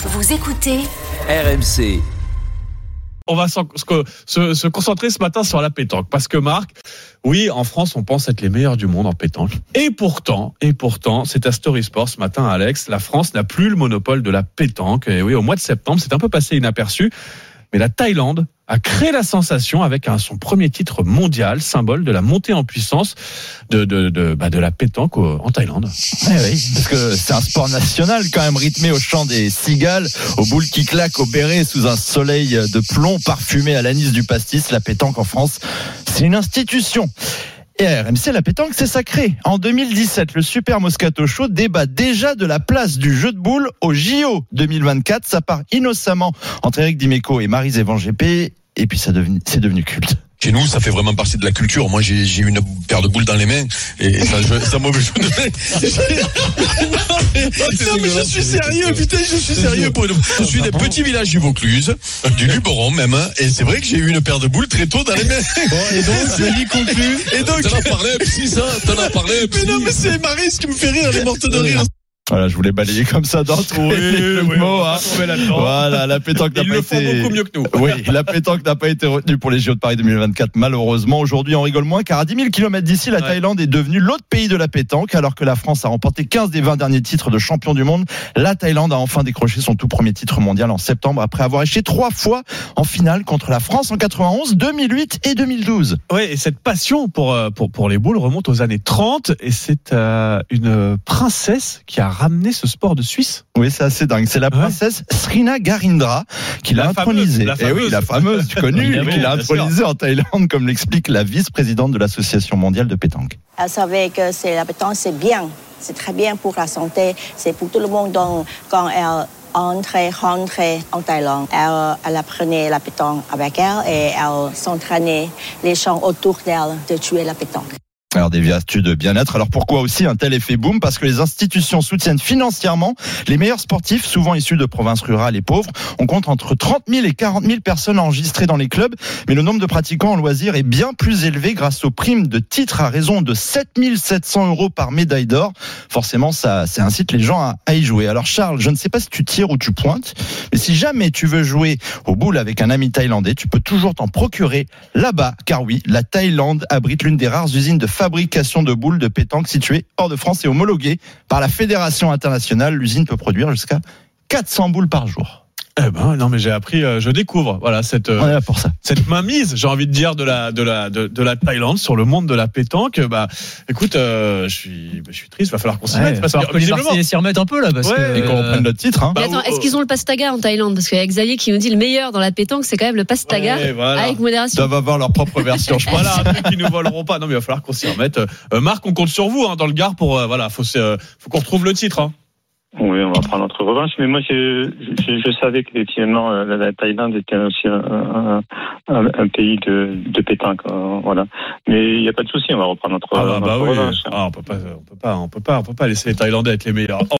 Vous écoutez RMC. On va se- se concentrer ce matin sur la pétanque. Parce que Marc, oui, en France, on pense être les meilleurs du monde en pétanque. Et pourtant, et pourtant, c'est à Story Sport ce matin, Alex, la France n'a plus le monopole de la pétanque. Et oui, au mois de septembre, c'est un peu passé inaperçu. Mais la Thaïlande a créé la sensation avec son premier titre mondial, symbole de la montée en puissance de, de, de, bah, de la pétanque en Thaïlande. Eh oui, parce que c'est un sport national quand même rythmé au chant des cigales, aux boules qui claquent, au béret sous un soleil de plomb parfumé à l'anis du pastis. La pétanque en France, c'est une institution. Et à RMC, la pétanque, c'est sacré. En 2017, le Super Moscato Show débat déjà de la place du jeu de boules au JO 2024. Ça part innocemment entre Eric Dimeco et Marie Evan GP. Et puis ça devenu- c'est devenu culte. Chez nous, ça fait vraiment partie de la culture. Moi, j'ai j'ai une paire de boules dans les mains et ça, je, ça de Non, mais je suis sérieux, putain, je suis sérieux. Pour une... Je suis des petits villages du Vaucluse, du Luberon même, hein, et c'est vrai que j'ai eu une paire de boules très tôt dans les mains. et donc, Denis conclut. Et donc, t'en as parlé, psy, ça, t'en as parlé, Mais non, mais c'est Marie ce qui me fait rire, elle est morte de rire. Voilà, je voulais balayer comme ça d'entrée les mots. hein. Voilà, la pétanque n'a pas le été. beaucoup mieux que nous. Oui, la pétanque n'a pas été retenue pour les JO de Paris 2024, malheureusement. Aujourd'hui, on rigole moins, car à 10 000 km d'ici, la Ouais. Thaïlande est devenue l'autre pays de la pétanque, alors que la France a remporté 15 des 20 derniers titres de champion du monde. La Thaïlande a enfin décroché son tout premier titre mondial en septembre, après avoir échoué trois fois en finale contre la France en 91, 2008 et 2012. Oui, et cette passion pour, euh, pour, pour les boules remonte aux années 30 et c'est euh, une princesse qui a ramené ce sport de Suisse. Oui, c'est assez dingue. C'est la Ouais. princesse Srina Garindra qui l'a La intronisée. Eh oui, fameuse. la fameuse, connue, Évidemment, qui l'a intronisée en Thaïlande, comme l'explique la vice-présidente de l'Association mondiale de pétanque. Elle savait que c'est la pétanque, c'est bien. C'est très bien pour la santé. C'est pour tout le monde. Donc, quand elle entrait, rentrait en Thaïlande, elle, elle apprenait la pétanque avec elle et elle s'entraînait les gens autour d'elle de tuer la pétanque. Alors des vertus de bien-être. Alors pourquoi aussi un tel effet boom? Parce que les institutions soutiennent financièrement les meilleurs sportifs, souvent issus de provinces rurales et pauvres. On compte entre 30 000 et 40 000 personnes enregistrées dans les clubs, mais le nombre de pratiquants en loisirs est bien plus élevé grâce aux primes de titres à raison de 7 700 euros par médaille d'or. Forcément, ça, ça incite les gens à, à y jouer. Alors Charles, je ne sais pas si tu tires ou tu pointes, mais si jamais tu veux jouer au boule avec un ami thaïlandais, tu peux toujours t'en procurer là-bas, car oui, la Thaïlande abrite l'une des rares usines de fabrication de boules de pétanque située hors de France et homologuée par la Fédération internationale. L'usine peut produire jusqu'à 400 boules par jour. Eh ben non mais j'ai appris, euh, je découvre voilà cette euh, là pour ça. cette mainmise, j'ai envie de dire de la de la de, de la Thaïlande sur le monde de la pétanque. Bah écoute, euh, je suis je suis triste, va falloir qu'on s'y mette parce Alors que les Marseillais s'y remettent un peu là, parce Ouais, que Et qu'on reprenne notre titre. Hein. Bah, Mais attends, oh, est-ce qu'ils ont le pastaga en Thaïlande? Parce qu'il y a Xavier qui nous dit le meilleur dans la pétanque, c'est quand même le pastaga Ouais, voilà. avec Ils modération. doivent avoir leur propre version, je truc qu'ils nous voleront pas. Non, mais il va falloir qu'on s'y remette. Euh, Marc, on compte sur vous hein, dans le Gard pour euh, voilà, euh, faut qu'on retrouve le titre. Hein. Oui, on va prendre notre revanche. Mais moi, je, je, je savais qu'effectivement, euh, la, la Thaïlande était aussi un, un, pays de, de pétanque. euh, voilà. Mais il n'y a pas de souci, on va reprendre notre, Ah bah, notre bah oui. revanche. Ah, on peut pas, on peut pas, on peut pas, on peut pas laisser les Thaïlandais être les meilleurs.